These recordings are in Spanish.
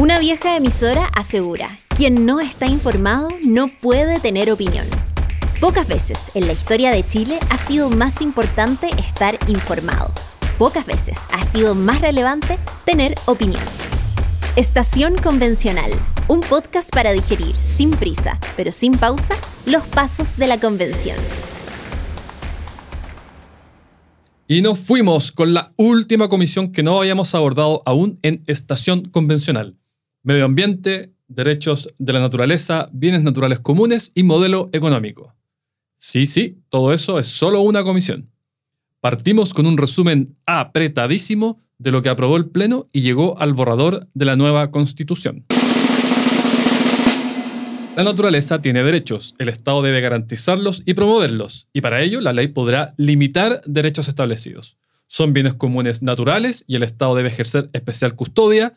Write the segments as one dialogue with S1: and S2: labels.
S1: Una vieja emisora asegura, quien no está informado no puede tener opinión. Pocas veces en la historia de Chile ha sido más importante estar informado. Pocas veces ha sido más relevante tener opinión. Estación Convencional, un podcast para digerir sin prisa, pero sin pausa, los pasos de la convención.
S2: Y nos fuimos con la última comisión que no habíamos abordado aún en Estación Convencional medio ambiente, derechos de la naturaleza, bienes naturales comunes y modelo económico. Sí, sí, todo eso es solo una comisión. Partimos con un resumen apretadísimo de lo que aprobó el Pleno y llegó al borrador de la nueva Constitución. La naturaleza tiene derechos, el Estado debe garantizarlos y promoverlos, y para ello la ley podrá limitar derechos establecidos. Son bienes comunes naturales y el Estado debe ejercer especial custodia,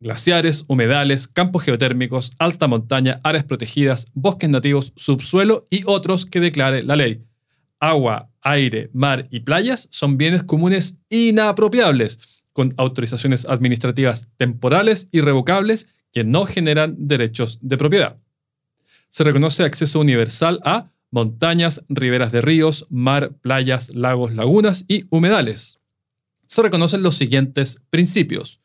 S2: glaciares, humedales, campos geotérmicos, alta montaña, áreas protegidas, bosques nativos, subsuelo y otros que declare la ley. Agua, aire, mar y playas son bienes comunes inapropiables, con autorizaciones administrativas temporales y revocables que no generan derechos de propiedad. Se reconoce acceso universal a montañas, riberas de ríos, mar, playas, lagos, lagunas y humedales. Se reconocen los siguientes principios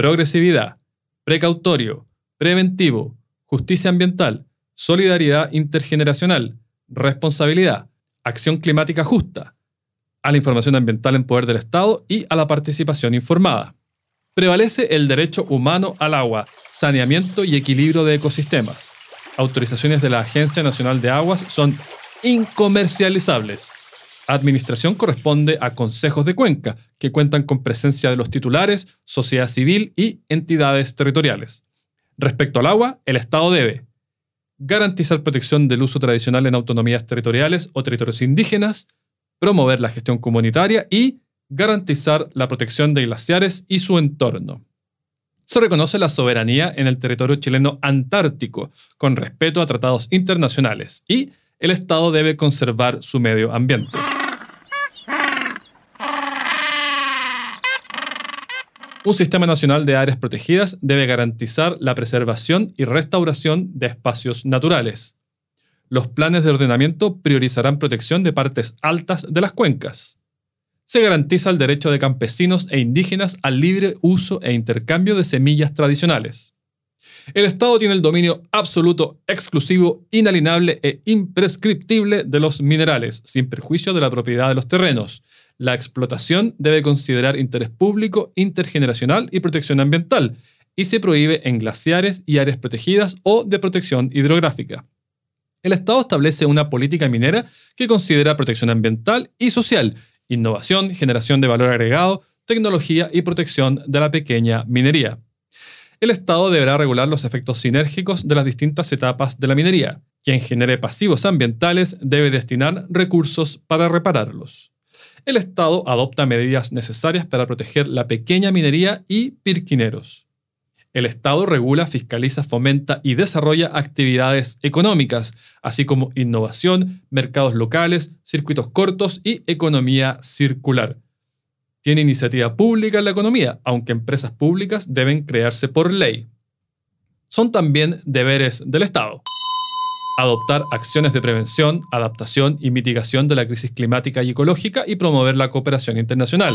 S2: progresividad, precautorio, preventivo, justicia ambiental, solidaridad intergeneracional, responsabilidad, acción climática justa, a la información ambiental en poder del Estado y a la participación informada. Prevalece el derecho humano al agua, saneamiento y equilibrio de ecosistemas. Autorizaciones de la Agencia Nacional de Aguas son incomercializables administración corresponde a consejos de cuenca, que cuentan con presencia de los titulares, sociedad civil y entidades territoriales. Respecto al agua, el Estado debe garantizar protección del uso tradicional en autonomías territoriales o territorios indígenas, promover la gestión comunitaria y garantizar la protección de glaciares y su entorno. Se reconoce la soberanía en el territorio chileno antártico, con respeto a tratados internacionales, y el Estado debe conservar su medio ambiente. Un sistema nacional de áreas protegidas debe garantizar la preservación y restauración de espacios naturales. Los planes de ordenamiento priorizarán protección de partes altas de las cuencas. Se garantiza el derecho de campesinos e indígenas al libre uso e intercambio de semillas tradicionales. El Estado tiene el dominio absoluto, exclusivo, inalienable e imprescriptible de los minerales, sin perjuicio de la propiedad de los terrenos, la explotación debe considerar interés público, intergeneracional y protección ambiental, y se prohíbe en glaciares y áreas protegidas o de protección hidrográfica. El Estado establece una política minera que considera protección ambiental y social, innovación, generación de valor agregado, tecnología y protección de la pequeña minería. El Estado deberá regular los efectos sinérgicos de las distintas etapas de la minería. Quien genere pasivos ambientales debe destinar recursos para repararlos el Estado adopta medidas necesarias para proteger la pequeña minería y pirquineros. El Estado regula, fiscaliza, fomenta y desarrolla actividades económicas, así como innovación, mercados locales, circuitos cortos y economía circular. Tiene iniciativa pública en la economía, aunque empresas públicas deben crearse por ley. Son también deberes del Estado adoptar acciones de prevención, adaptación y mitigación de la crisis climática y ecológica y promover la cooperación internacional.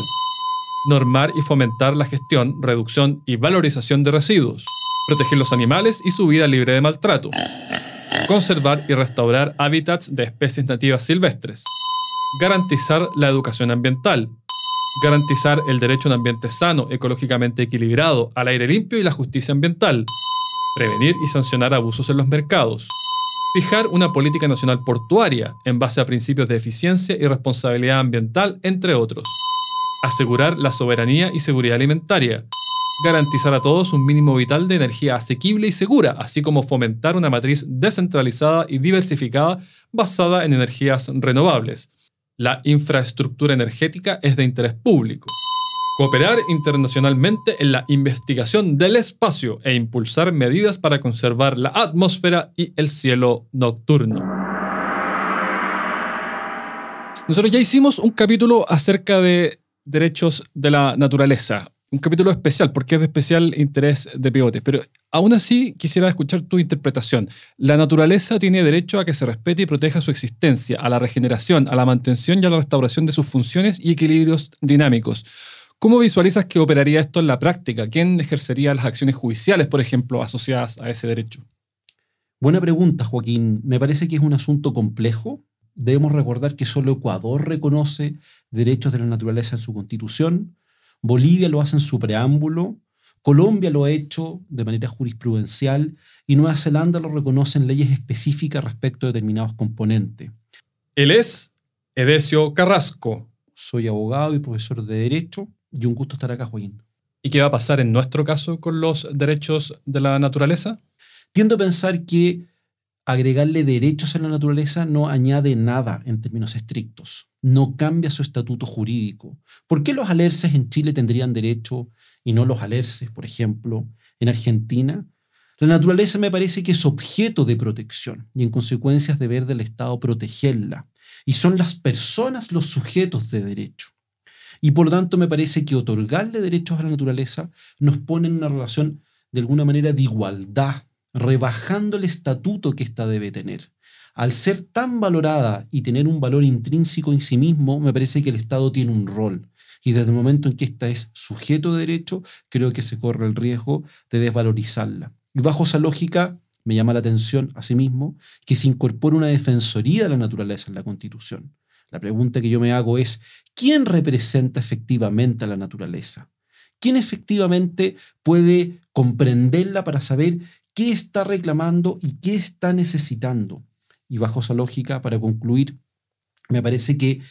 S2: Normar y fomentar la gestión, reducción y valorización de residuos. Proteger los animales y su vida libre de maltrato. Conservar y restaurar hábitats de especies nativas silvestres. Garantizar la educación ambiental. Garantizar el derecho a un ambiente sano, ecológicamente equilibrado, al aire limpio y la justicia ambiental. Prevenir y sancionar abusos en los mercados Fijar una política nacional portuaria en base a principios de eficiencia y responsabilidad ambiental, entre otros. Asegurar la soberanía y seguridad alimentaria. Garantizar a todos un mínimo vital de energía asequible y segura, así como fomentar una matriz descentralizada y diversificada basada en energías renovables. La infraestructura energética es de interés público. Cooperar internacionalmente en la investigación del espacio e impulsar medidas para conservar la atmósfera y el cielo nocturno. Nosotros ya hicimos un capítulo acerca de derechos de la naturaleza, un capítulo especial, porque es de especial interés de pivotes. Pero aún así quisiera escuchar tu interpretación. La naturaleza tiene derecho a que se respete y proteja su existencia, a la regeneración, a la mantención y a la restauración de sus funciones y equilibrios dinámicos. ¿Cómo visualizas que operaría esto en la práctica? ¿Quién ejercería las acciones judiciales, por ejemplo, asociadas a ese derecho?
S3: Buena pregunta, Joaquín. Me parece que es un asunto complejo. Debemos recordar que solo Ecuador reconoce derechos de la naturaleza en su constitución. Bolivia lo hace en su preámbulo. Colombia lo ha hecho de manera jurisprudencial y Nueva Zelanda lo reconoce en leyes específicas respecto a determinados componentes.
S2: Él es Edesio Carrasco.
S3: Soy abogado y profesor de Derecho y un gusto estar acá, Joaquín.
S2: ¿Y qué va a pasar en nuestro caso con los derechos de la naturaleza?
S3: Tiendo a pensar que agregarle derechos a la naturaleza no añade nada en términos estrictos, no cambia su estatuto jurídico. ¿Por qué los alerces en Chile tendrían derecho y no los alerces, por ejemplo, en Argentina? La naturaleza me parece que es objeto de protección y en consecuencia es deber del Estado protegerla. Y son las personas los sujetos de derecho. Y por lo tanto me parece que otorgarle derechos a la naturaleza nos pone en una relación de alguna manera de igualdad, rebajando el estatuto que ésta debe tener. Al ser tan valorada y tener un valor intrínseco en sí mismo, me parece que el Estado tiene un rol. Y desde el momento en que ésta es sujeto de derecho, creo que se corre el riesgo de desvalorizarla. Y bajo esa lógica, me llama la atención, asimismo, que se incorpore una defensoría de la naturaleza en la Constitución. La pregunta que yo me hago es, ¿quién representa efectivamente a la naturaleza? ¿Quién efectivamente puede comprenderla para saber qué está reclamando y qué está necesitando? Y bajo esa lógica, para concluir, me parece que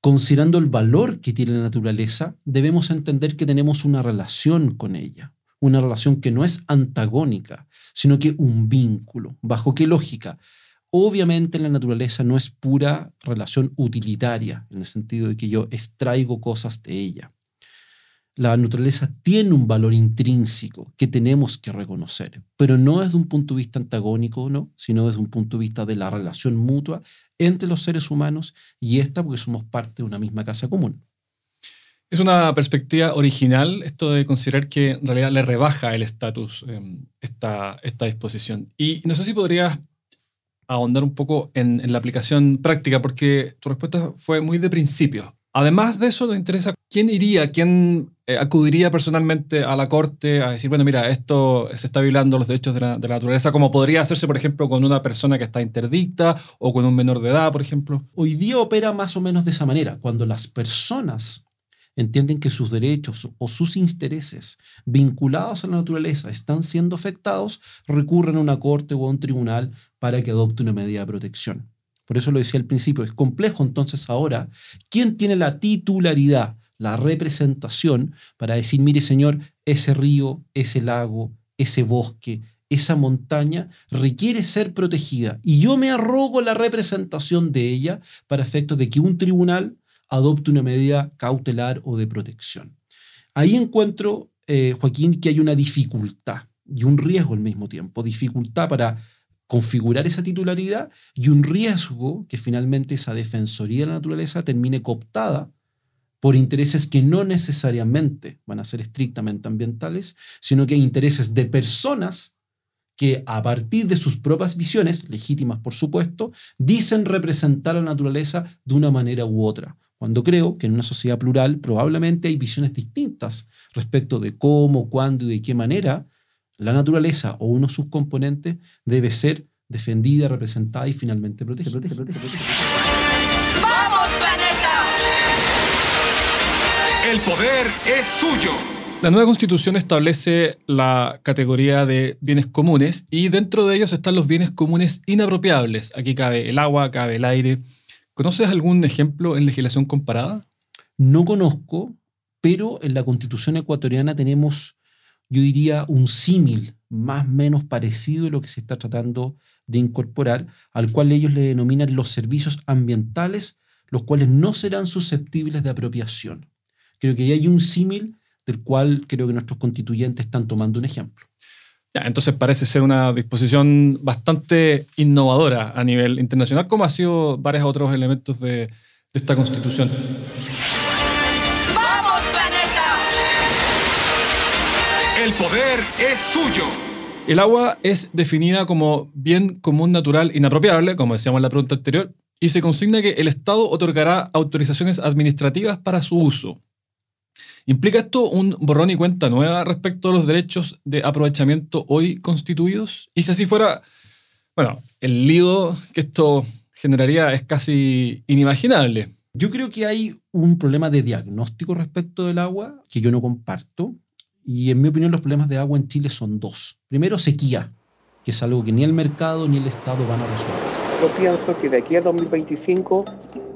S3: considerando el valor que tiene la naturaleza, debemos entender que tenemos una relación con ella, una relación que no es antagónica, sino que un vínculo. ¿Bajo qué lógica? Obviamente la naturaleza no es pura relación utilitaria, en el sentido de que yo extraigo cosas de ella. La naturaleza tiene un valor intrínseco que tenemos que reconocer, pero no desde un punto de vista antagónico, ¿no? sino desde un punto de vista de la relación mutua entre los seres humanos y esta porque somos parte de una misma casa común.
S2: Es una perspectiva original esto de considerar que en realidad le rebaja el estatus eh, esta, esta disposición. Y no sé si podrías ahondar un poco en, la aplicación práctica, porque tu respuesta fue muy de principio. Además de eso, nos interesa quién iría, quién eh, acudiría personalmente a la corte a decir, bueno, mira, esto se está violando los derechos de la, de la, naturaleza, como podría hacerse, por ejemplo, con una persona que está interdicta o con un menor de edad, por ejemplo.
S3: Hoy día opera más o menos de esa manera. Cuando las personas entienden que sus derechos o sus intereses vinculados a la naturaleza están siendo afectados, recurren a una corte o a un tribunal para que adopte una medida de protección. Por eso lo decía al principio, es complejo entonces ahora, ¿quién tiene la titularidad, la representación para decir, mire señor, ese río, ese lago, ese bosque, esa montaña requiere ser protegida y yo me arrogo la representación de ella para efectos de que un tribunal adopte una medida cautelar o de protección. Ahí encuentro, eh, Joaquín, que hay una dificultad y un riesgo al mismo tiempo. Dificultad para configurar esa titularidad y un riesgo que finalmente esa defensoría de la naturaleza termine cooptada por intereses que no necesariamente van a ser estrictamente ambientales, sino que intereses de personas que a partir de sus propias visiones, legítimas por supuesto, dicen representar a la naturaleza de una manera u otra. Cuando creo que en una sociedad plural probablemente hay visiones distintas respecto de cómo, cuándo y de qué manera la naturaleza o uno de sus componentes debe ser defendida, representada y finalmente protegida. ¡Vamos, planeta!
S2: El poder es suyo. La nueva constitución establece la categoría de bienes comunes y dentro de ellos están los bienes comunes inapropiables. Aquí cabe el agua, cabe el aire. ¿Conoces algún ejemplo en legislación comparada?
S3: No conozco, pero en la constitución ecuatoriana tenemos yo diría, un símil más o menos parecido a lo que se está tratando de incorporar, al cual ellos le denominan los servicios ambientales, los cuales no serán susceptibles de apropiación. Creo que hay un símil del cual creo que nuestros constituyentes están tomando un ejemplo.
S2: Entonces parece ser una disposición bastante innovadora a nivel internacional, como ha sido varios otros elementos de, de esta constitución.
S4: El poder es suyo.
S2: El agua es definida como bien común natural inapropiable, como decíamos en la pregunta anterior, y se consigna que el Estado otorgará autorizaciones administrativas para su uso. ¿Implica esto un borrón y cuenta nueva respecto a los derechos de aprovechamiento hoy constituidos? Y si así fuera, bueno, el lío que esto generaría es casi inimaginable.
S3: Yo creo que hay un problema de diagnóstico respecto del agua que yo no comparto. Y en mi opinión los problemas de agua en Chile son dos. Primero, sequía, que es algo que ni el mercado ni el Estado van a resolver.
S5: Yo pienso que de aquí a 2025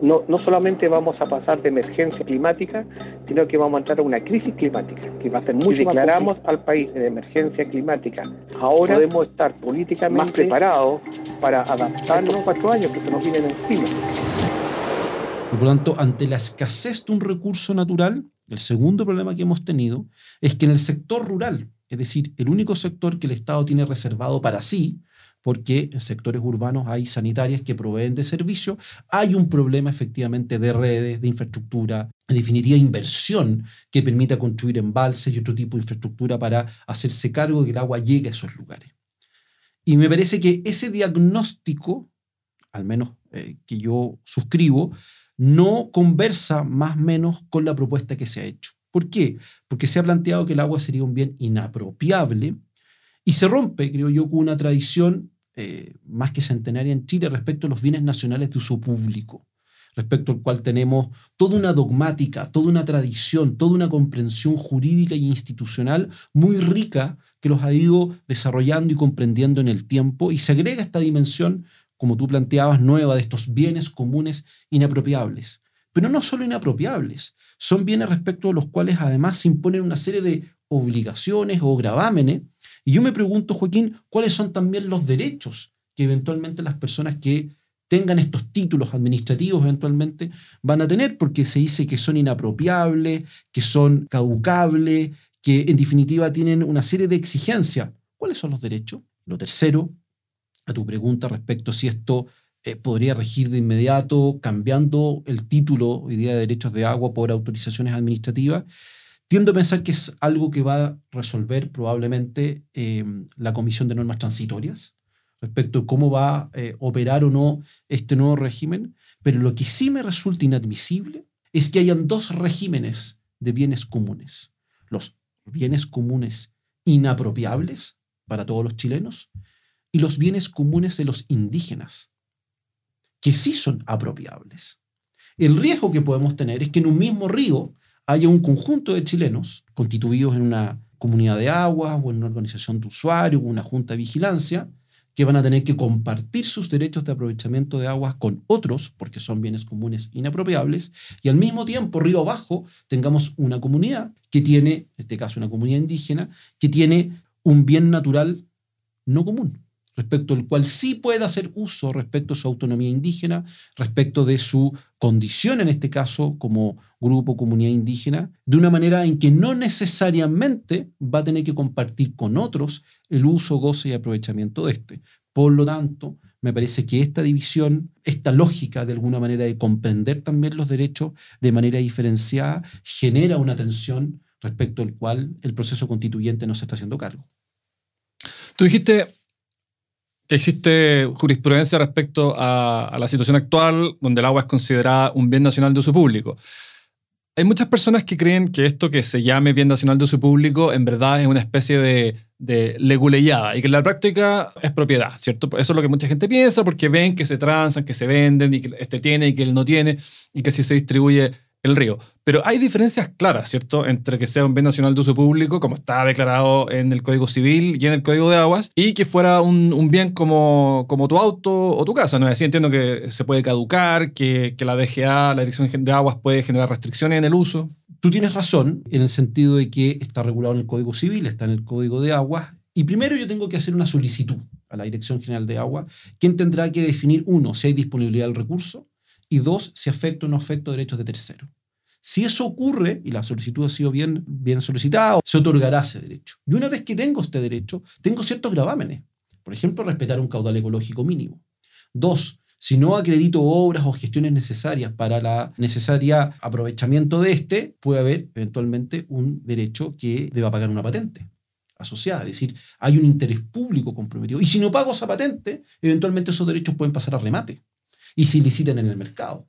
S5: no, no solamente vamos a pasar de emergencia climática, sino que vamos a entrar a una crisis climática, que va a ser muy si declaramos al país en emergencia climática. Ahora podemos estar políticamente más preparados para adaptarnos a los cuatro años que se nos vienen encima.
S3: Y por lo tanto, ante la escasez de un recurso natural, el segundo problema que hemos tenido es que en el sector rural, es decir, el único sector que el Estado tiene reservado para sí, porque en sectores urbanos hay sanitarias que proveen de servicio, hay un problema efectivamente de redes, de infraestructura, en definitiva inversión que permita construir embalses y otro tipo de infraestructura para hacerse cargo de que el agua llegue a esos lugares. Y me parece que ese diagnóstico, al menos eh, que yo suscribo, no conversa más o menos con la propuesta que se ha hecho. ¿Por qué? Porque se ha planteado que el agua sería un bien inapropiable y se rompe, creo yo, con una tradición eh, más que centenaria en Chile respecto a los bienes nacionales de uso público, respecto al cual tenemos toda una dogmática, toda una tradición, toda una comprensión jurídica e institucional muy rica que los ha ido desarrollando y comprendiendo en el tiempo y se agrega esta dimensión, como tú planteabas, nueva de estos bienes comunes inapropiables. Pero no solo inapropiables, son bienes respecto a los cuales además se imponen una serie de obligaciones o gravámenes y yo me pregunto, Joaquín, ¿cuáles son también los derechos que eventualmente las personas que tengan estos títulos administrativos eventualmente van a tener? Porque se dice que son inapropiables, que son caducables, que en definitiva tienen una serie de exigencias. ¿Cuáles son los derechos? Lo tercero, a tu pregunta respecto a si esto eh, podría regir de inmediato cambiando el título hoy de derechos de agua por autorizaciones administrativas, Tiendo a pensar que es algo que va a resolver probablemente eh, la Comisión de Normas Transitorias respecto a cómo va a eh, operar o no este nuevo régimen, pero lo que sí me resulta inadmisible es que hayan dos regímenes de bienes comunes. Los bienes comunes inapropiables para todos los chilenos y los bienes comunes de los indígenas, que sí son apropiables. El riesgo que podemos tener es que en un mismo río haya un conjunto de chilenos constituidos en una comunidad de aguas o en una organización de usuarios o una junta de vigilancia que van a tener que compartir sus derechos de aprovechamiento de aguas con otros, porque son bienes comunes inapropiables, y al mismo tiempo, río abajo, tengamos una comunidad que tiene, en este caso una comunidad indígena, que tiene un bien natural no común respecto al cual sí puede hacer uso respecto a su autonomía indígena, respecto de su condición, en este caso, como grupo, comunidad indígena, de una manera en que no necesariamente va a tener que compartir con otros el uso, goce y aprovechamiento de este. Por lo tanto, me parece que esta división, esta lógica de alguna manera de comprender también los derechos de manera diferenciada, genera una tensión respecto al cual el proceso constituyente no se está haciendo cargo.
S2: Tú dijiste existe jurisprudencia respecto a, la situación actual, donde el agua es considerada un bien nacional de uso público. Hay muchas personas que creen que esto que se llame bien nacional de uso público en verdad es una especie de, de leguleyada y que en la práctica es propiedad, ¿cierto? Eso es lo que mucha gente piensa porque ven que se transan, que se venden y que este tiene y que él no tiene y que si se distribuye el río. Pero hay diferencias claras, ¿cierto?, entre que sea un bien nacional de uso público, como está declarado en el Código Civil y en el Código de Aguas, y que fuera un, bien como, como tu auto o tu casa. ¿no? Así entiendo que se puede caducar, que, que la DGA, la Dirección de Aguas, puede generar restricciones en el uso.
S3: Tú tienes razón en el sentido de que está regulado en el Código Civil, está en el Código de Aguas, y primero yo tengo que hacer una solicitud a la Dirección General de Agua, quien tendrá que definir, uno, si hay disponibilidad del recurso, y dos, si afecta o no afecta derechos de tercero. Si eso ocurre y la solicitud ha sido bien, bien solicitada, se otorgará ese derecho. Y una vez que tengo este derecho, tengo ciertos gravámenes. Por ejemplo, respetar un caudal ecológico mínimo. Dos, si no acredito obras o gestiones necesarias para la necesaria aprovechamiento de este, puede haber eventualmente un derecho que deba pagar una patente. asociada. Es decir, hay un interés público comprometido. Y si no pago esa patente, eventualmente esos derechos pueden pasar a remate y se licitan en el mercado.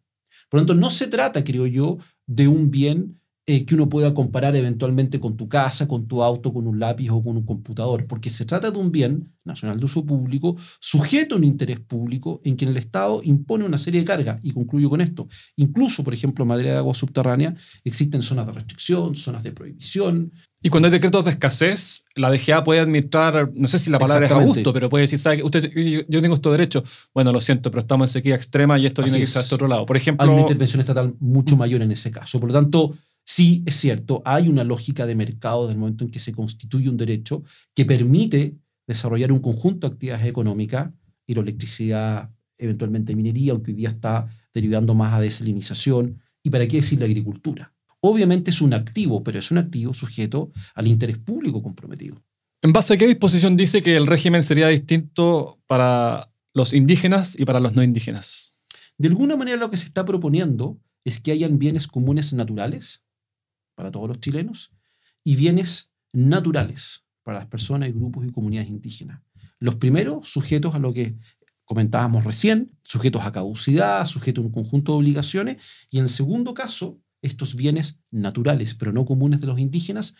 S3: Por lo tanto, no se trata, creo yo, de un bien eh, que uno pueda comparar eventualmente con tu casa, con tu auto, con un lápiz o con un computador, porque se trata de un bien nacional de uso público sujeto a un interés público en que el Estado impone una serie de cargas. Y concluyo con esto. Incluso, por ejemplo, en materia de agua subterránea, existen zonas de restricción, zonas de prohibición.
S2: Y cuando hay decretos de escasez, la DGA puede administrar, no sé si la palabra es a gusto, pero puede decir, ¿sabe? Usted, yo, tengo estos derechos. Bueno, lo siento, pero estamos en sequía extrema y esto tiene que irse a este otro lado. Por ejemplo.
S3: Hay una intervención estatal mucho mayor en ese caso. Por lo tanto, Sí, es cierto, hay una lógica de mercado del momento en que se constituye un derecho que permite desarrollar un conjunto de actividades económicas, hidroelectricidad, eventualmente minería, aunque hoy día está derivando más a desalinización, y para qué decir la agricultura. Obviamente es un activo, pero es un activo sujeto al interés público comprometido.
S2: ¿En base a qué disposición dice que el régimen sería distinto para los indígenas y para los no indígenas?
S3: De alguna manera lo que se está proponiendo es que hayan bienes comunes naturales para todos los chilenos y bienes naturales para las personas y grupos y comunidades indígenas. Los primeros sujetos a lo que comentábamos recién, sujetos a caducidad, sujetos a un conjunto de obligaciones, y en el segundo caso, estos bienes naturales, pero no comunes de los indígenas,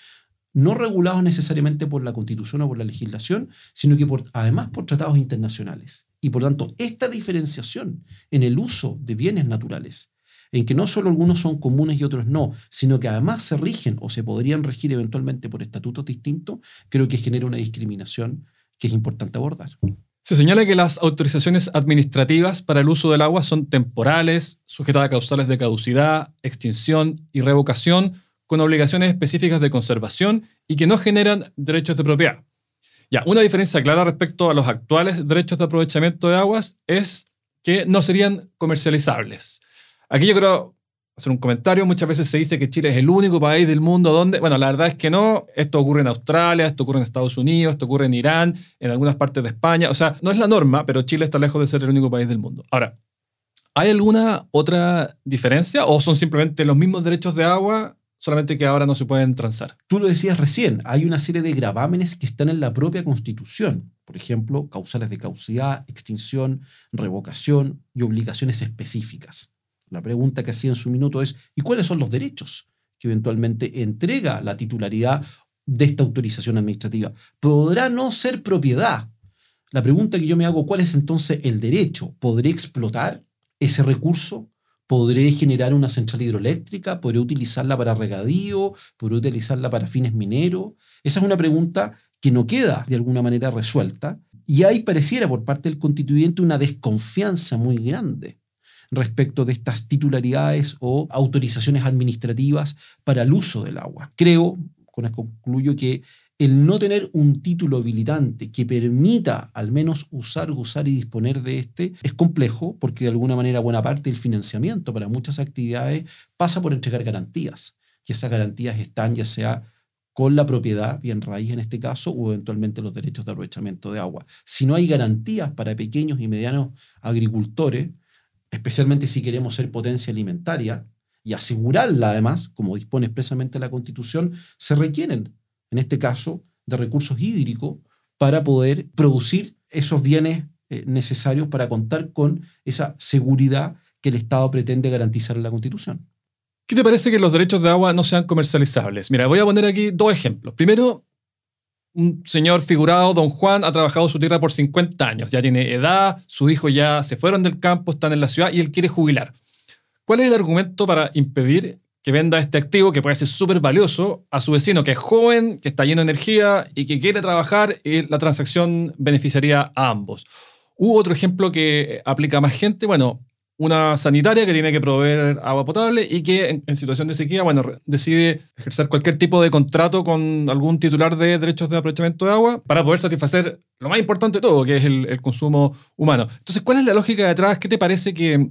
S3: no regulados necesariamente por la constitución o por la legislación, sino que además por tratados internacionales. Y por tanto, esta diferenciación en el uso de bienes naturales en que no solo algunos son comunes y otros no, sino que además se rigen o se podrían regir eventualmente por estatutos distintos, creo que genera una discriminación que es importante abordar.
S2: Se señala que las autorizaciones administrativas para el uso del agua son temporales, sujetas a causales de caducidad, extinción y revocación, con obligaciones específicas de conservación y que no generan derechos de propiedad. Ya, una diferencia clara respecto a los actuales derechos de aprovechamiento de aguas es que no serían comercializables. Aquí yo quiero hacer un comentario. Muchas veces se dice que Chile es el único país del mundo donde, bueno, la verdad es que no. Esto ocurre en Australia, esto ocurre en Estados Unidos, esto ocurre en Irán, en algunas partes de España. O sea, no es la norma, pero Chile está lejos de ser el único país del mundo. Ahora, ¿hay alguna otra diferencia o son simplemente los mismos derechos de agua, solamente que ahora no se pueden transar?
S3: Tú lo decías recién, hay una serie de gravámenes que están en la propia Constitución. Por ejemplo, causales de causidad, extinción, revocación y obligaciones específicas. La pregunta que hacía en su minuto es, ¿y cuáles son los derechos que eventualmente entrega la titularidad de esta autorización administrativa? ¿Podrá no ser propiedad? La pregunta que yo me hago, ¿cuál es entonces el derecho? ¿Podré explotar ese recurso? ¿Podré generar una central hidroeléctrica? ¿Podré utilizarla para regadío? ¿Podré utilizarla para fines mineros? Esa es una pregunta que no queda de alguna manera resuelta. Y ahí pareciera por parte del constituyente una desconfianza muy grande respecto de estas titularidades o autorizaciones administrativas para el uso del agua. Creo, con esto concluyo, que el no tener un título habilitante que permita al menos usar, gozar y disponer de este es complejo porque de alguna manera buena parte del financiamiento para muchas actividades pasa por entregar garantías. Y esas garantías están ya sea con la propiedad, bien raíz en este caso, o eventualmente los derechos de aprovechamiento de agua. Si no hay garantías para pequeños y medianos agricultores, especialmente si queremos ser potencia alimentaria y asegurarla además, como dispone expresamente la Constitución, se requieren, en este caso, de recursos hídricos para poder producir esos bienes eh, necesarios para contar con esa seguridad que el Estado pretende garantizar en la Constitución.
S2: ¿Qué te parece que los derechos de agua no sean comercializables? Mira, voy a poner aquí dos ejemplos. Primero, un señor figurado, don Juan, ha trabajado su tierra por 50 años, ya tiene edad, sus hijos ya se fueron del campo, están en la ciudad y él quiere jubilar. ¿Cuál es el argumento para impedir que venda este activo que puede ser súper valioso a su vecino que es joven, que está lleno de energía y que quiere trabajar y la transacción beneficiaría a ambos? Hubo otro ejemplo que aplica a más gente. Bueno, una sanitaria que tiene que proveer agua potable y que en, situación de sequía, bueno, decide ejercer cualquier tipo de contrato con algún titular de derechos de aprovechamiento de agua para poder satisfacer lo más importante de todo, que es el, consumo humano. Entonces, ¿cuál es la lógica detrás? ¿Qué te parece que,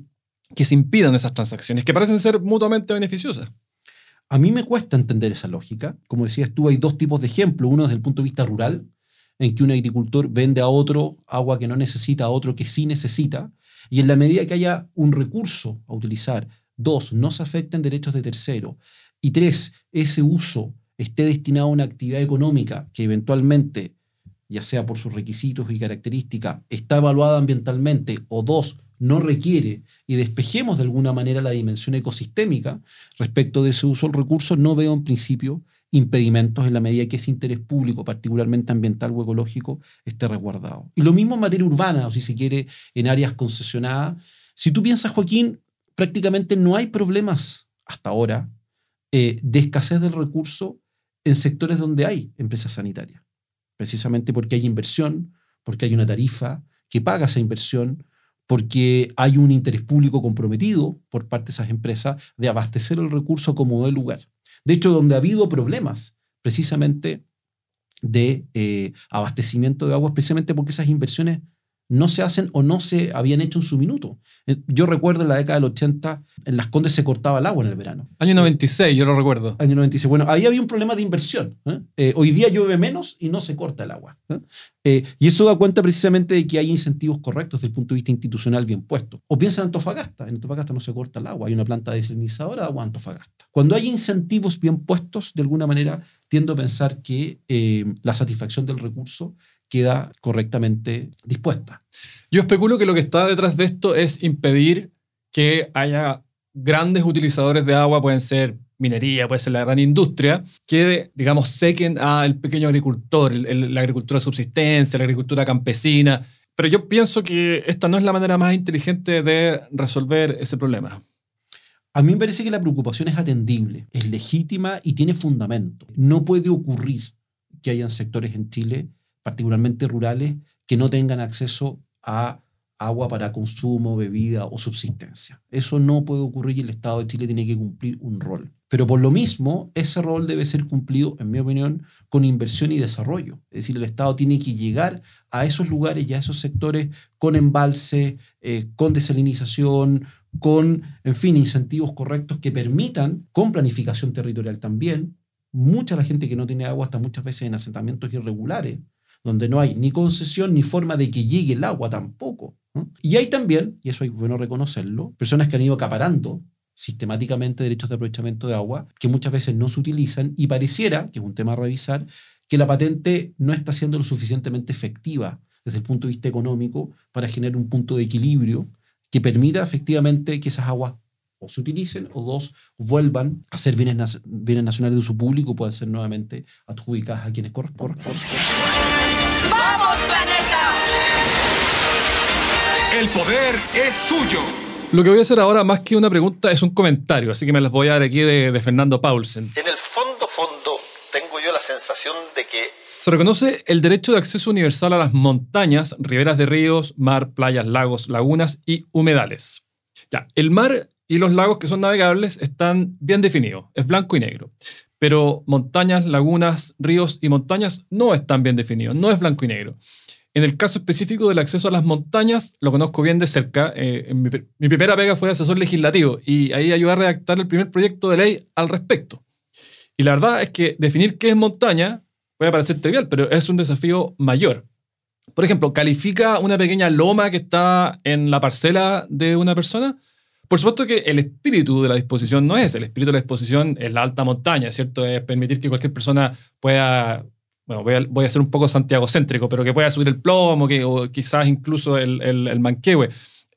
S2: que se impidan esas transacciones, que parecen ser mutuamente beneficiosas?
S3: A mí me cuesta entender esa lógica. Como decías tú, hay dos tipos de ejemplos. Uno desde el punto de vista rural, en que un agricultor vende a otro agua que no necesita, a otro que sí necesita, y en la medida que haya un recurso a utilizar, dos, no se afecten derechos de tercero, y tres, ese uso esté destinado a una actividad económica que eventualmente, ya sea por sus requisitos y características, está evaluada ambientalmente, o dos, no requiere, y despejemos de alguna manera la dimensión ecosistémica respecto de ese uso del recurso, no veo en principio impedimentos en la medida que ese interés público, particularmente ambiental o ecológico, esté resguardado. Y lo mismo en materia urbana, o si se quiere, en áreas concesionadas. Si tú piensas, Joaquín, prácticamente no hay problemas hasta ahora eh, de escasez del recurso en sectores donde hay empresas sanitarias, precisamente porque hay inversión, porque hay una tarifa que paga esa inversión, porque hay un interés público comprometido por parte de esas empresas de abastecer el recurso como de lugar. De hecho, donde ha habido problemas precisamente de eh, abastecimiento de agua, precisamente porque esas inversiones no se hacen o no se habían hecho en su minuto. Eh, yo recuerdo en la década del 80, en Las Condes se cortaba el agua en el verano.
S2: Año 96, yo lo recuerdo.
S3: Año 96. Bueno, ahí había un problema de inversión. ¿eh? hoy día llueve menos y no se corta el agua. Eh, y eso da cuenta precisamente de que hay incentivos correctos desde el punto de vista institucional bien puestos. O piensa en Antofagasta. En Antofagasta no se corta el agua. Hay una planta desalinizadora de agua en Antofagasta. Cuando hay incentivos bien puestos, de alguna manera tiendo a pensar que eh, la satisfacción del recurso queda correctamente dispuesta.
S2: Yo especulo que lo que está detrás de esto es impedir que haya grandes utilizadores de agua, pueden ser minería, puede ser la gran industria, que, digamos, sequen al pequeño agricultor, la agricultura de subsistencia, la agricultura campesina. Pero yo pienso que esta no es la manera más inteligente de resolver ese problema.
S3: A mí me parece que la preocupación es atendible, es legítima y tiene fundamento. No puede ocurrir que hayan sectores en Chile, particularmente rurales, que no tengan acceso a agua para consumo, bebida o subsistencia. Eso no puede ocurrir y el Estado de Chile tiene que cumplir un rol. Pero por lo mismo, ese rol debe ser cumplido, en mi opinión, con inversión y desarrollo. Es decir, el Estado tiene que llegar a esos lugares y a esos sectores con embalse, eh, con desalinización, con, en fin, incentivos correctos que permitan, con planificación territorial también, mucha la gente que no tiene agua está muchas veces en asentamientos irregulares, donde no hay ni concesión ni forma de que llegue el agua tampoco. Y hay también, y eso hay bueno reconocerlo, personas que han ido acaparando sistemáticamente derechos de aprovechamiento de agua que muchas veces no se utilizan y pareciera, que es un tema a revisar, que la patente no está siendo lo suficientemente efectiva desde el punto de vista económico para generar un punto de equilibrio que permita efectivamente que esas aguas o se utilicen o dos vuelvan a ser bienes, nacionales de uso público puedan ser nuevamente adjudicadas a quienes corresponden.
S4: El poder es suyo.
S2: Lo que voy a hacer ahora, más que una pregunta, es un comentario, así que me las voy a dar aquí de, Fernando Paulsen.
S6: En el fondo, fondo, tengo yo la sensación de que...
S2: Se reconoce el derecho de acceso universal a las montañas, riberas de ríos, mar, playas, lagos, lagunas y humedales. Ya, el mar y los lagos que son navegables están bien definidos, es blanco y negro. Pero montañas, lagunas, ríos y montañas no están bien definidos, no es blanco y negro. En el caso específico del acceso a las montañas, lo conozco bien de cerca. Eh, mi, primera pega fue de asesor legislativo y ahí ayudé a redactar el primer proyecto de ley al respecto. Y la verdad es que definir qué es montaña puede parecer trivial, pero es un desafío mayor. Por ejemplo, ¿califica una pequeña loma que está en la parcela de una persona? Por supuesto que el espíritu de la disposición no es. El espíritu de la disposición es la alta montaña, ¿cierto? Es permitir que cualquier persona pueda bueno, voy a, ser un poco santiagocéntrico, pero que pueda subir el plomo, que, o quizás incluso el, el, manquehue.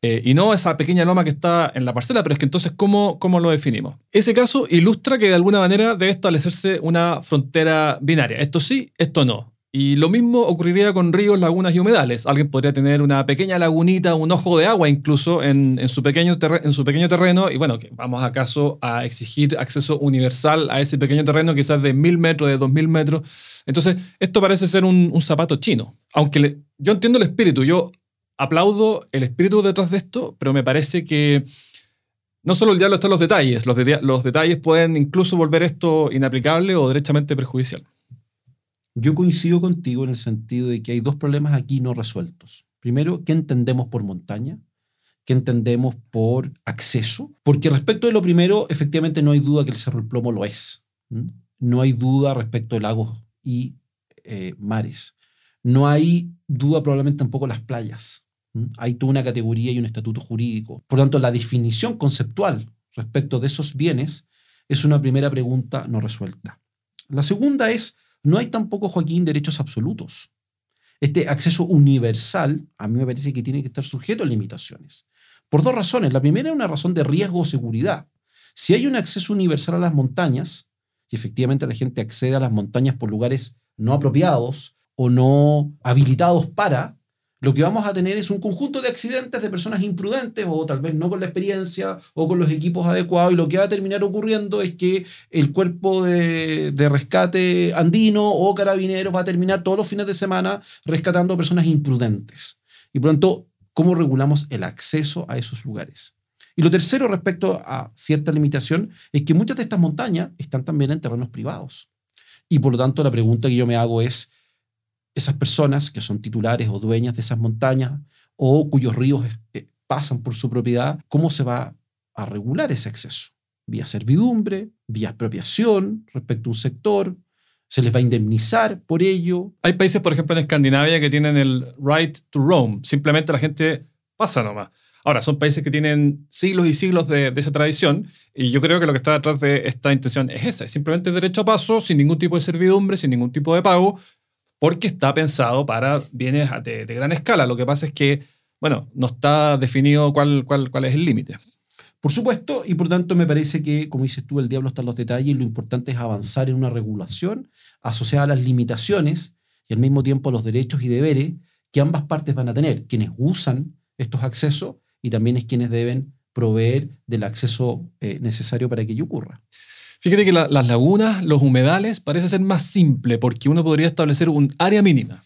S2: Eh, y no esa pequeña loma que está en la parcela, pero es que entonces, ¿cómo, ¿cómo lo definimos? Ese caso ilustra que de alguna manera debe establecerse una frontera binaria. Esto sí, esto no. Y lo mismo ocurriría con ríos, lagunas y humedales. Alguien podría tener una pequeña lagunita, un ojo de agua incluso en, su, pequeño terreno. Y bueno, vamos acaso a exigir acceso universal a ese pequeño terreno, quizás de mil metros, de dos mil metros. Entonces, esto parece ser un, zapato chino. Aunque yo entiendo el espíritu, yo aplaudo el espíritu detrás de esto, pero me parece que no solo el diablo está en los detalles. Los, los detalles pueden incluso volver esto inaplicable o derechamente perjudicial.
S3: Yo coincido contigo en el sentido de que hay dos problemas aquí no resueltos. Primero, ¿qué entendemos por montaña? ¿Qué entendemos por acceso? Porque respecto de lo primero, efectivamente no hay duda que el Cerro del Plomo lo es. No hay duda respecto de lagos y eh, mares. No hay duda probablemente tampoco las playas. Hay toda una categoría y un estatuto jurídico. Por tanto, la definición conceptual respecto de esos bienes es una primera pregunta no resuelta. La segunda es, no hay tampoco, Joaquín, derechos absolutos. Este acceso universal, a mí me parece que tiene que estar sujeto a limitaciones. Por dos razones. La primera es una razón de riesgo o seguridad. Si hay un acceso universal a las montañas, y efectivamente la gente accede a las montañas por lugares no apropiados o no habilitados para, lo que vamos a tener es un conjunto de accidentes de personas imprudentes o tal vez no con la experiencia o con los equipos adecuados y lo que va a terminar ocurriendo es que el cuerpo de, rescate andino o carabineros va a terminar todos los fines de semana rescatando personas imprudentes. Y por lo tanto, ¿cómo regulamos el acceso a esos lugares? Y lo tercero respecto a cierta limitación es que muchas de estas montañas están también en terrenos privados. Y por lo tanto la pregunta que yo me hago es, esas personas que son titulares o dueñas de esas montañas o cuyos ríos eh, pasan por su propiedad, ¿cómo se va a regular ese acceso? Vía servidumbre, vía expropiación respecto a un sector, se les va a indemnizar por ello.
S2: Hay países, por ejemplo, en Escandinavia que tienen el right to roam, simplemente la gente pasa nomás. Ahora, son países que tienen siglos y siglos de, esa tradición y yo creo que lo que está detrás de esta intención es esa, es simplemente derecho a paso, sin ningún tipo de servidumbre, sin ningún tipo de pago, porque está pensado para bienes de, gran escala. Lo que pasa es que, bueno, no está definido cuál, cuál, cuál es el límite.
S3: Por supuesto, y por tanto me parece que, como dices tú, el diablo está en los detalles lo importante es avanzar en una regulación asociada a las limitaciones y al mismo tiempo a los derechos y deberes que ambas partes van a tener, quienes usan estos accesos y también es quienes deben proveer del acceso eh, necesario para que ello ocurra.
S2: Fíjate que las lagunas, los humedales, parece ser más simple porque uno podría establecer un área mínima.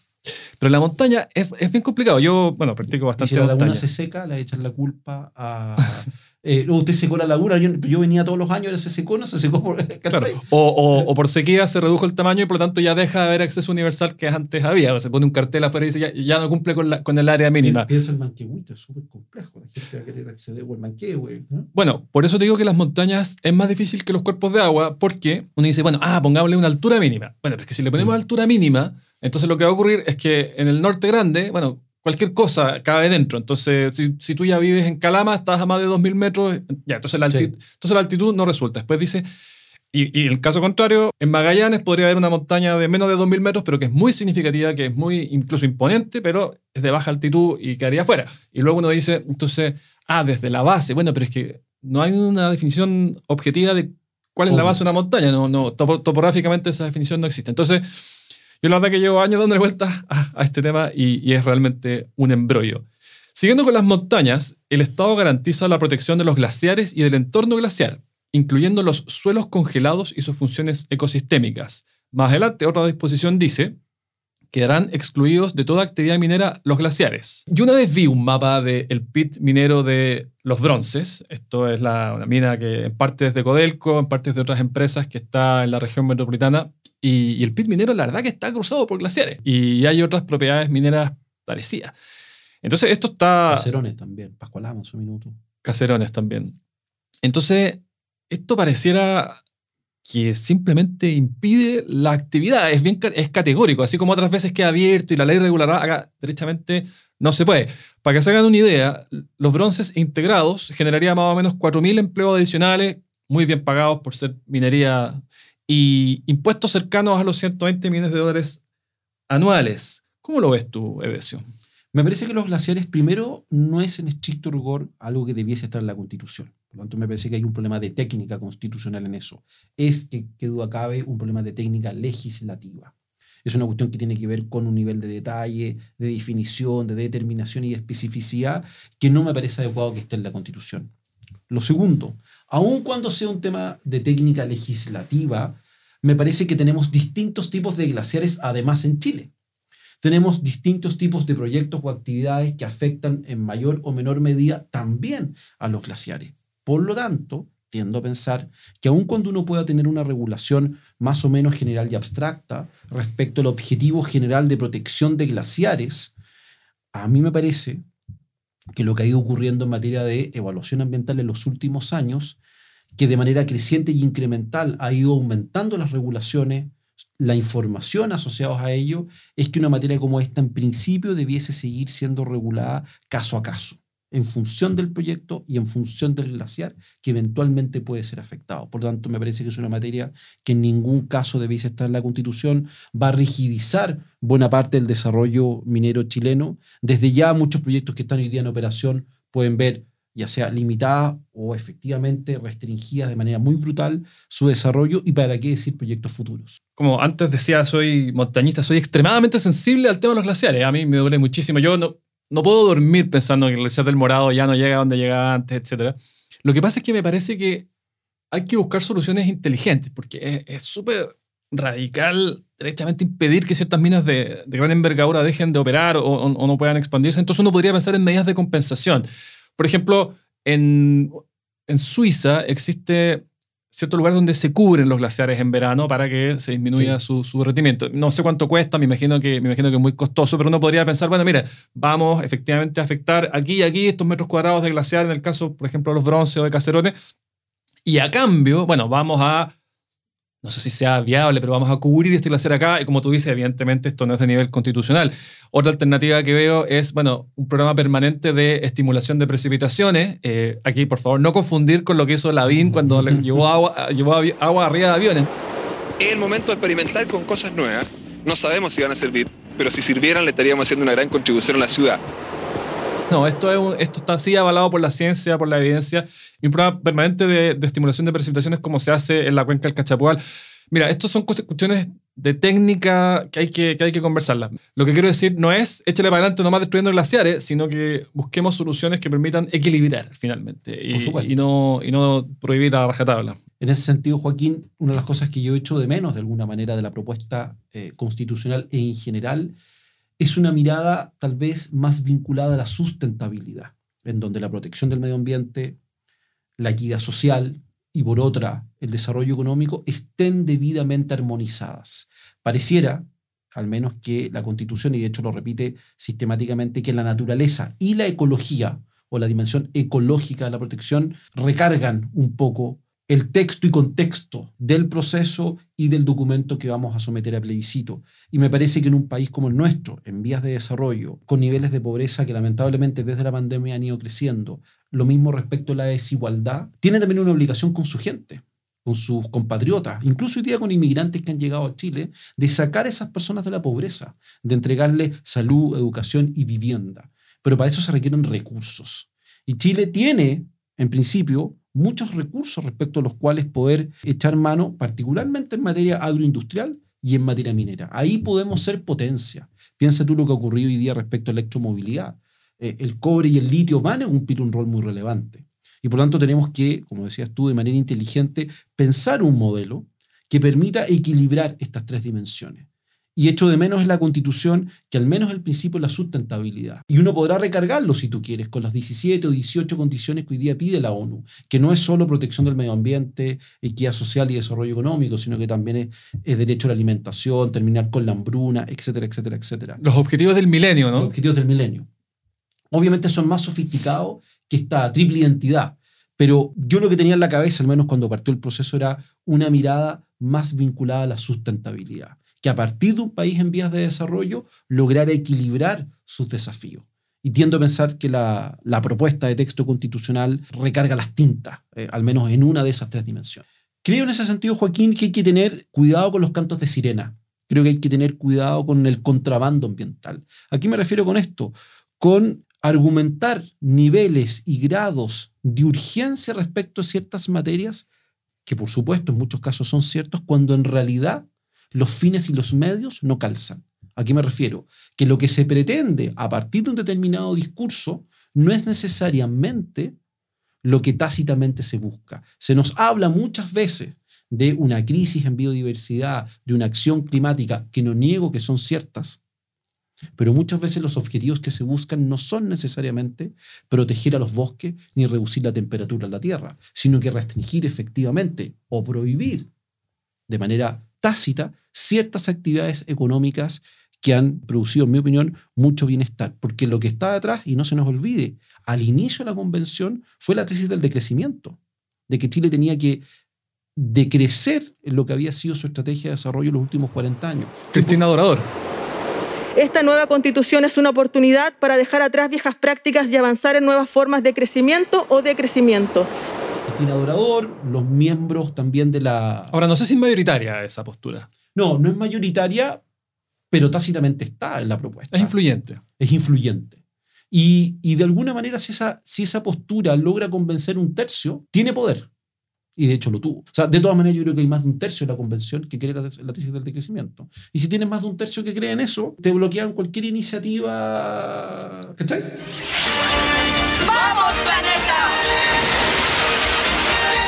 S2: Pero la montaña es, es bien complicado. Yo, bueno, practico bastante.
S3: Y si la laguna se seca, le echan la culpa a, eh, usted secó la laguna, yo, venía todos los años, se secó, no se secó por...
S2: O, por sequía se redujo el tamaño y por lo tanto ya deja de haber acceso universal que antes había. O se pone un cartel afuera y dice ya, no cumple con, la, con el área mínima.
S3: Piensa el manquehuito, es súper complejo. La gente va a querer acceder al manquehue.
S2: Bueno, por eso te digo que las montañas es más difícil que los cuerpos de agua porque uno dice, bueno, ah, pongámosle una altura mínima. Bueno, pero es que si le ponemos mm. altura mínima, entonces lo que va a ocurrir es que en el norte grande, bueno, cualquier cosa cabe dentro. Entonces, si, si, tú ya vives en Calama, estás a más de 2.000 metros, ya, entonces la, altitud, entonces la altitud no resulta. Después dice, y, y el caso contrario, en Magallanes podría haber una montaña de menos de 2.000 metros, pero que es muy significativa, que es muy incluso imponente, pero es de baja altitud y quedaría afuera. Y luego uno dice, entonces, ah, desde la base, bueno, pero es que no hay una definición objetiva de cuál es la base de una montaña, no, no, topográficamente esa definición no existe. Entonces, yo la verdad que llevo años dándole vueltas a, este tema y, es realmente un embrollo. Siguiendo con las montañas, el Estado garantiza la protección de los glaciares y del entorno glaciar, incluyendo los suelos congelados y sus funciones ecosistémicas. Más adelante, otra disposición dice, quedarán excluidos de toda actividad minera los glaciares. Yo una vez vi un mapa del pit minero de los bronces. Esto es la, una mina que en parte es de Codelco, en parte es de otras empresas que está en la región metropolitana y, el pit minero, la verdad que está cruzado por glaciares. Y hay otras propiedades mineras parecidas. Entonces, esto está.
S3: Caserones también. Pascualamos un minuto.
S2: Caserones también. Entonces, esto pareciera que simplemente impide la actividad. Es bien es categórico, así como otras veces queda abierto y la ley regulará, acá derechamente no se puede. Para que se hagan una idea, los bronces integrados generarían más o menos 4.000 empleos adicionales, muy bien pagados por ser minería y impuestos cercanos a los 120 millones de dólares anuales. ¿Cómo lo ves tú, Edesio?
S3: Me parece que los glaciares, primero, no es en estricto rigor algo que debiese estar en la Constitución. Por lo tanto, me parece que hay un problema de técnica constitucional en eso. Es, que, que duda cabe, un problema de técnica legislativa. Es una cuestión que tiene que ver con un nivel de detalle, de definición, de determinación y de especificidad que no me parece adecuado que esté en la Constitución. Lo segundo, aun cuando sea un tema de técnica legislativa, me parece que tenemos distintos tipos de glaciares además en Chile. Tenemos distintos tipos de proyectos o actividades que afectan en mayor o menor medida también a los glaciares. Por lo tanto, tiendo a pensar que aun cuando uno pueda tener una regulación más o menos general y abstracta respecto al objetivo general de protección de glaciares, a mí me parece que lo que ha ido ocurriendo en materia de evaluación ambiental en los últimos años, que de manera creciente y incremental ha ido aumentando las regulaciones, la información asociada a ello, es que una materia como esta en principio debiese seguir siendo regulada caso a caso. en función del proyecto y en función del glaciar que eventualmente puede ser afectado. Por tanto, me parece que es una materia que en ningún caso debiese estar en la Constitución, va a rigidizar buena parte del desarrollo minero chileno. Desde ya muchos proyectos que están hoy día en operación pueden ver ya sea limitada o efectivamente restringida de manera muy brutal su desarrollo y para qué decir proyectos futuros.
S2: Como antes decía, soy montañista, soy extremadamente sensible al tema de los glaciares. A mí me duele muchísimo. Yo no, no puedo dormir pensando que el glaciar del Morado ya no llega a donde llegaba antes, etc. Lo que pasa es que me parece que hay que buscar soluciones inteligentes, porque es súper radical derechamente impedir que ciertas minas de, gran envergadura dejen de operar o, o, no puedan expandirse. Entonces uno podría pensar en medidas de compensación. Por ejemplo, en, en Suiza existe cierto lugar donde se cubren los glaciares en verano para que se disminuya su, su, derretimiento. No sé cuánto cuesta, me imagino, que, me imagino que es muy costoso, pero uno podría pensar, bueno, mira, vamos efectivamente a afectar aquí y aquí estos metros cuadrados de glaciar, en el caso, por ejemplo, de los bronces o de cacerones, y a cambio, bueno, vamos a no sé si sea viable, pero vamos a cubrir este glaciar acá. Y como tú dices, evidentemente esto no es de nivel constitucional. Otra alternativa que veo es, bueno, un programa permanente de estimulación de precipitaciones. Eh, aquí, por favor, no confundir con lo que hizo Lavín cuando le llevó, agua, llevó agua arriba de aviones.
S7: Es el momento de experimentar con cosas nuevas. No sabemos si van a servir, pero si sirvieran le estaríamos haciendo una gran contribución a la ciudad.
S2: No, esto, es esto está así avalado por la ciencia, por la evidencia, y un programa permanente de, estimulación de precipitaciones como se hace en la cuenca del Cachapual. Mira, estas son cuestiones de técnica que hay que, que hay que conversarlas. Lo que quiero decir no es échale para adelante nomás destruyendo glaciares, sino que busquemos soluciones que permitan equilibrar finalmente y, y, no, y no prohibir a rajatabla.
S3: En ese sentido, Joaquín, una de las cosas que yo he hecho de menos de alguna manera de la propuesta eh, constitucional en general es una mirada tal vez más vinculada a la sustentabilidad, en donde la protección del medio ambiente, la equidad social y por otra el desarrollo económico estén debidamente armonizadas. Pareciera, al menos que la Constitución, y de hecho lo repite sistemáticamente, que la naturaleza y la ecología o la dimensión ecológica de la protección recargan un poco el texto y contexto del proceso y del documento que vamos a someter a plebiscito. Y me parece que en un país como el nuestro, en vías de desarrollo, con niveles de pobreza que lamentablemente desde la pandemia han ido creciendo, lo mismo respecto a la desigualdad, tiene también una obligación con su gente, con sus compatriotas, incluso hoy día con inmigrantes que han llegado a Chile, de sacar a esas personas de la pobreza, de entregarles salud, educación y vivienda. Pero para eso se requieren recursos. Y Chile tiene, en principio, muchos recursos respecto a los cuales poder echar mano, particularmente en materia agroindustrial y en materia minera. Ahí podemos ser potencia. Piensa tú lo que ha ocurrido hoy día respecto a electromovilidad. Eh, el cobre y el litio van a cumplir un rol muy relevante. Y por tanto tenemos que, como decías tú, de manera inteligente, pensar un modelo que permita equilibrar estas tres dimensiones y echo de menos en la Constitución que al menos el principio de la sustentabilidad. Y uno podrá recargarlo si tú quieres, con las 17 o 18 condiciones que hoy día pide la ONU, que no es solo protección del medio ambiente, equidad social y desarrollo económico, sino que también es, derecho a la alimentación, terminar con la hambruna, etcétera, etcétera, etcétera.
S2: Los objetivos del milenio, ¿no?
S3: Los objetivos del milenio. Obviamente son más sofisticados que esta triple identidad, pero yo lo que tenía en la cabeza, al menos cuando partió el proceso, era una mirada más vinculada a la sustentabilidad que a partir de un país en vías de desarrollo lograra equilibrar sus desafíos. Y tiendo a pensar que la, propuesta de texto constitucional recarga las tintas, eh, al menos en una de esas tres dimensiones. Creo en ese sentido, Joaquín, que hay que tener cuidado con los cantos de sirena. Creo que hay que tener cuidado con el contrabando ambiental. ¿A qué me refiero con esto? Con argumentar niveles y grados de urgencia respecto a ciertas materias, que por supuesto en muchos casos son ciertos, cuando en realidad los fines y los medios no calzan. ¿A qué me refiero? Que lo que se pretende a partir de un determinado discurso no es necesariamente lo que tácitamente se busca. Se nos habla muchas veces de una crisis en biodiversidad, de una acción climática, que no niego que son ciertas, pero muchas veces los objetivos que se buscan no son necesariamente proteger a los bosques ni reducir la temperatura de la Tierra, sino que restringir efectivamente o prohibir de manera tácita ciertas actividades económicas que han producido, en mi opinión, mucho bienestar. Porque lo que está detrás, y no se nos olvide, al inicio de la convención fue la tesis del decrecimiento, de que Chile tenía que decrecer en lo que había sido su estrategia de desarrollo en los últimos 40 años.
S2: Cristina Dorador.
S8: Esta nueva constitución es una oportunidad para dejar atrás viejas prácticas y avanzar en nuevas formas de crecimiento o decrecimiento.
S3: Cristina Dorador, los miembros también de la...
S2: Ahora, no sé si es mayoritaria esa postura.
S3: No, no es mayoritaria, pero tácitamente está en la propuesta.
S2: Es influyente.
S3: Es influyente. Y, y de alguna manera, si esa, si esa postura logra convencer un tercio, tiene poder. Y de hecho lo tuvo. O sea, de todas maneras, yo creo que hay más de un tercio de la convención que cree la, la tesis del decrecimiento. Y si tienes más de un tercio que cree en eso, te bloquean cualquier iniciativa. ¿Cachai?
S4: ¡Vamos, planeta!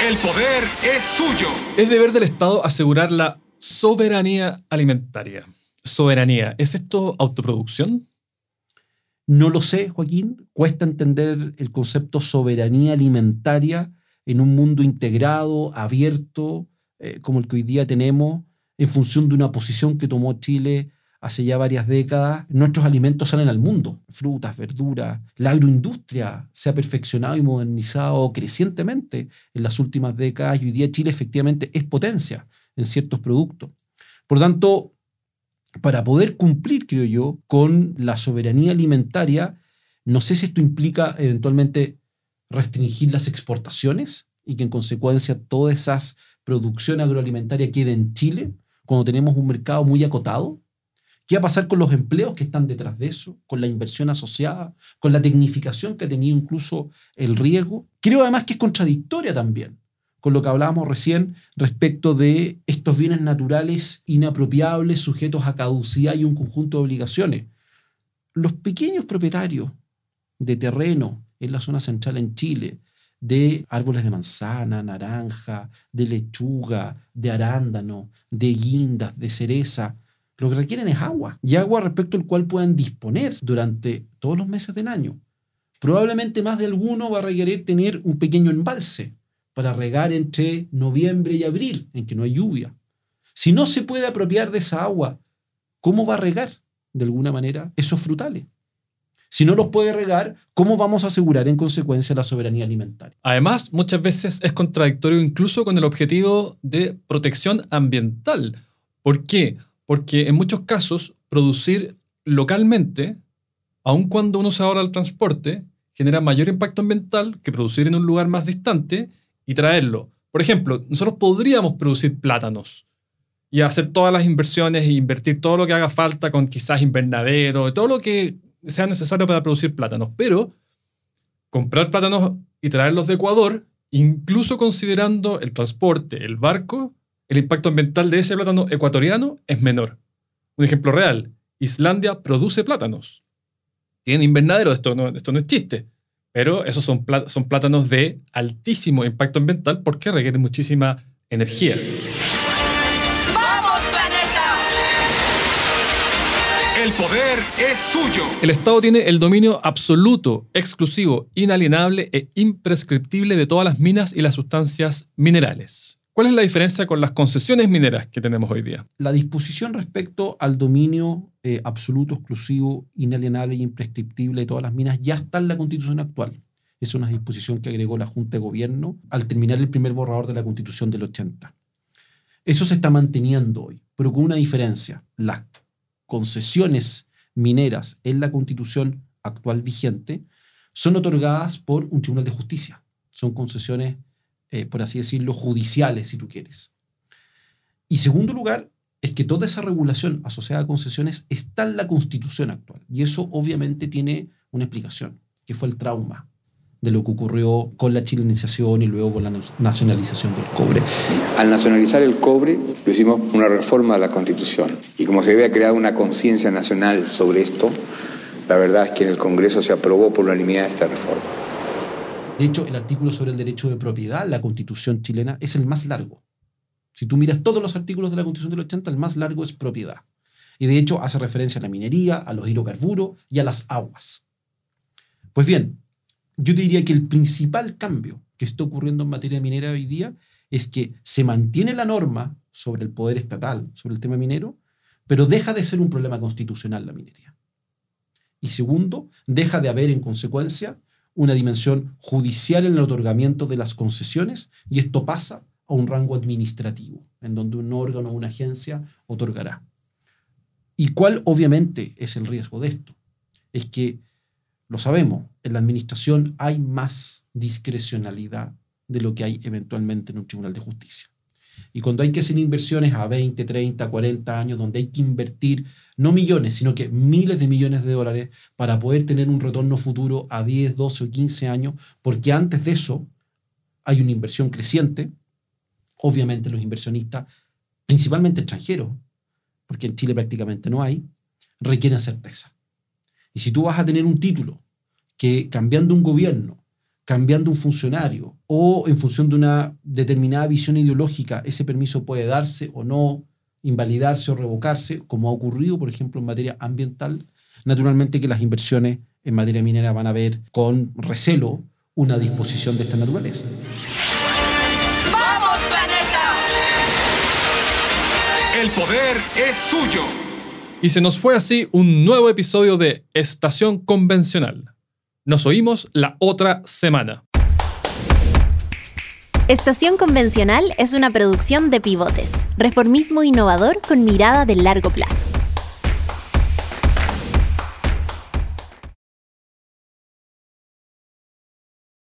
S4: El poder es suyo.
S2: Es deber del Estado asegurar la soberanía alimentaria. Soberanía, ¿es esto autoproducción?
S3: No lo sé, Joaquín. Cuesta entender el concepto soberanía alimentaria en un mundo integrado, abierto, eh, como el que hoy día tenemos, en función de una posición que tomó Chile hace ya varias décadas. Nuestros alimentos salen al mundo, frutas, verduras. La agroindustria se ha perfeccionado y modernizado crecientemente en las últimas décadas y hoy día Chile efectivamente es potencia en ciertos productos. Por tanto, para poder cumplir, creo yo, con la soberanía alimentaria, no sé si esto implica eventualmente restringir las exportaciones y que en consecuencia toda esa producción agroalimentaria quede en Chile cuando tenemos un mercado muy acotado. ¿Qué va a pasar con los empleos que están detrás de eso? Con la inversión asociada, con la tecnificación que ha tenido incluso el riego. Creo además que es contradictoria también con lo que hablábamos recién respecto de estos bienes naturales inapropiables, sujetos a caducidad y un conjunto de obligaciones. Los pequeños propietarios de terreno en la zona central en Chile, de árboles de manzana, naranja, de lechuga, de arándano, de guindas, de cereza, lo que requieren es agua, y agua respecto al cual puedan disponer durante todos los meses del año. Probablemente más de alguno va a requerir tener un pequeño embalse para regar entre noviembre y abril, en que no hay lluvia. Si no se puede apropiar de esa agua, ¿cómo va a regar de alguna manera esos frutales? Si no los puede regar, ¿cómo vamos a asegurar en consecuencia la soberanía alimentaria?
S2: Además, muchas veces es contradictorio incluso con el objetivo de protección ambiental. ¿Por qué? Porque en muchos casos producir localmente, aun cuando uno se ahorra el transporte, genera mayor impacto ambiental que producir en un lugar más distante y traerlo. Por ejemplo, nosotros podríamos producir plátanos y hacer todas las inversiones e invertir todo lo que haga falta con quizás invernadero, todo lo que sea necesario para producir plátanos, pero comprar plátanos y traerlos de Ecuador, incluso considerando el transporte, el barco, el impacto ambiental de ese plátano ecuatoriano es menor. Un ejemplo real, Islandia produce plátanos. Tiene invernadero, esto no, esto no es chiste. Pero esos son, son plátanos de altísimo impacto ambiental porque requieren muchísima energía.
S4: ¡Vamos, planeta! El poder es suyo.
S2: El Estado tiene el dominio absoluto, exclusivo, inalienable e imprescriptible de todas las minas y las sustancias minerales. ¿Cuál es la diferencia con las concesiones mineras que tenemos hoy día?
S3: La disposición respecto al dominio eh, absoluto, exclusivo, inalienable e imprescriptible de todas las minas ya está en la constitución actual. Es una disposición que agregó la Junta de Gobierno al terminar el primer borrador de la constitución del 80. Eso se está manteniendo hoy, pero con una diferencia. Las concesiones mineras en la constitución actual vigente son otorgadas por un tribunal de justicia. Son concesiones eh, por así decirlo, judiciales, si tú quieres. Y segundo lugar, es que toda esa regulación asociada a concesiones está en la constitución actual. Y eso obviamente tiene una explicación, que fue el trauma de lo que ocurrió con la chilenización y luego con la nacionalización del cobre.
S9: Al nacionalizar el cobre, hicimos una reforma de la Constitución. Y como se había creado una conciencia nacional sobre esto, la verdad es que en el Congreso se aprobó por unanimidad esta reforma.
S3: De hecho, el artículo sobre el derecho de propiedad, la constitución chilena, es el más largo. Si tú miras todos los artículos de la constitución del 80, el más largo es propiedad. Y de hecho hace referencia a la minería, a los hidrocarburos y a las aguas. Pues bien, yo te diría que el principal cambio que está ocurriendo en materia minera hoy día es que se mantiene la norma sobre el poder estatal, sobre el tema minero, pero deja de ser un problema constitucional la minería. Y segundo, deja de haber en consecuencia una dimensión judicial en el otorgamiento de las concesiones y esto pasa a un rango administrativo, en donde un órgano o una agencia otorgará. ¿Y cuál obviamente es el riesgo de esto? Es que, lo sabemos, en la administración hay más discrecionalidad de lo que hay eventualmente en un tribunal de justicia. Y cuando hay que hacer inversiones a 20, 30, 40 años, donde hay que invertir no millones, sino que miles de millones de dólares para poder tener un retorno futuro a 10, 12 o 15 años, porque antes de eso hay una inversión creciente, obviamente los inversionistas, principalmente extranjeros, porque en Chile prácticamente no hay, requieren certeza. Y si tú vas a tener un título que cambiando un gobierno cambiando un funcionario o en función de una determinada visión ideológica, ese permiso puede darse o no, invalidarse o revocarse, como ha ocurrido, por ejemplo, en materia ambiental. Naturalmente que las inversiones en materia minera van a ver con recelo una disposición de esta naturaleza.
S4: ¡Vamos, planeta! El poder es suyo.
S2: Y se nos fue así un nuevo episodio de Estación Convencional. Nos oímos la otra semana.
S1: Estación Convencional es una producción de pivotes, reformismo innovador con mirada de largo plazo.